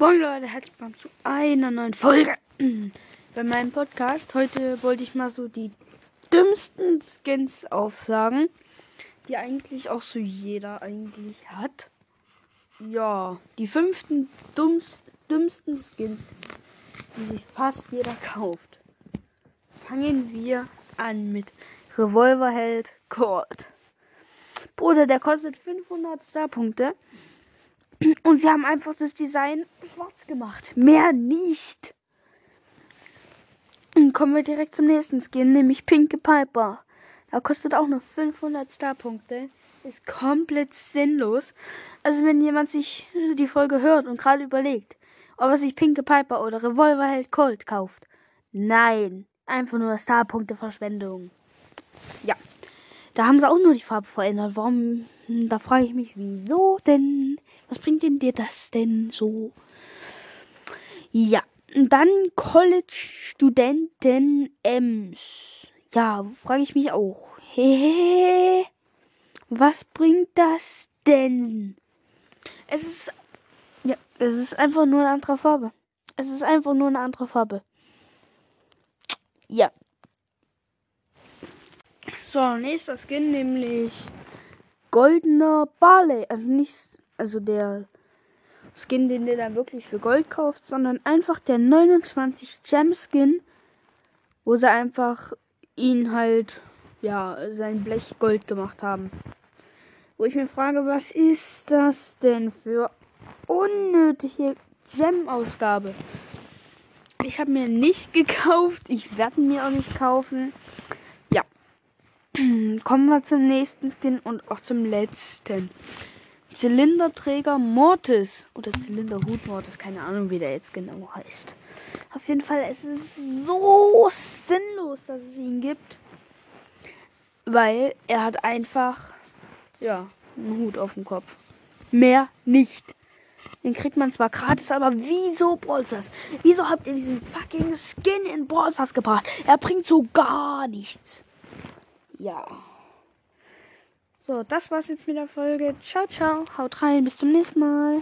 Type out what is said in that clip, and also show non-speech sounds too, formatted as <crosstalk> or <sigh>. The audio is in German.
Moin Leute, herzlich willkommen zu einer neuen Folge <clears throat> bei meinem Podcast. Heute wollte ich mal so die dümmsten Skins aufsagen, die eigentlich auch so jeder eigentlich hat. Ja, die fünften dummst, dümmsten Skins, die sich fast jeder kauft. Fangen wir an mit Revolverheld Colt. Bruder, der kostet 500 Star-Punkte. Und sie haben einfach das Design schwarz gemacht. Mehr nicht. Und kommen wir direkt zum nächsten Skin, nämlich Pinke Piper. Da kostet auch nur 500 Star-Punkte. Ist komplett sinnlos. Also wenn jemand sich die Folge hört und gerade überlegt, ob er sich Pinke Piper oder Revolverheld Colt kauft. Nein. Einfach nur Star-Punkte Verschwendung. Ja. Da haben sie auch nur die Farbe verändert. Warum? Da frage ich mich, wieso denn? Was bringt denn dir das denn so? Ja, dann College-Studenten Ems. Ja, frage ich mich auch. Hehehe. Was bringt das denn? Es ist. Ja, es ist einfach nur eine andere Farbe. Es ist einfach nur eine andere Farbe. Ja. So, nächster Skin, nämlich goldener Barley. Also nicht, also der Skin, den du dann wirklich für Gold kaufst, sondern einfach der 29 Gem Skin, wo sie einfach ihn halt, ja, sein Blech Gold gemacht haben. Wo ich mir frage, was ist das denn für unnötige Gem-Ausgabe? Ich habe mir nicht <laughs> gekauft, ich werde mir auch nicht kaufen. Ja. <clears throat> Kommen wir zum nächsten Skin und auch zum letzten. Zylinderträger Mortis. Oder Zylinderhut Mortis, keine Ahnung, wie der jetzt genau heißt. Auf jeden Fall, es ist so sinnlos, dass es ihn gibt. Weil er hat einfach, ja, einen Hut auf dem Kopf. Mehr nicht. Den kriegt man zwar gratis, aber wieso Brawlstars? Wieso habt ihr diesen fucking Skin in Brawlstars gebracht? Er bringt so gar nichts. Ja. So, das war's jetzt mit der Folge. Ciao, ciao. Haut rein. Bis zum nächsten Mal.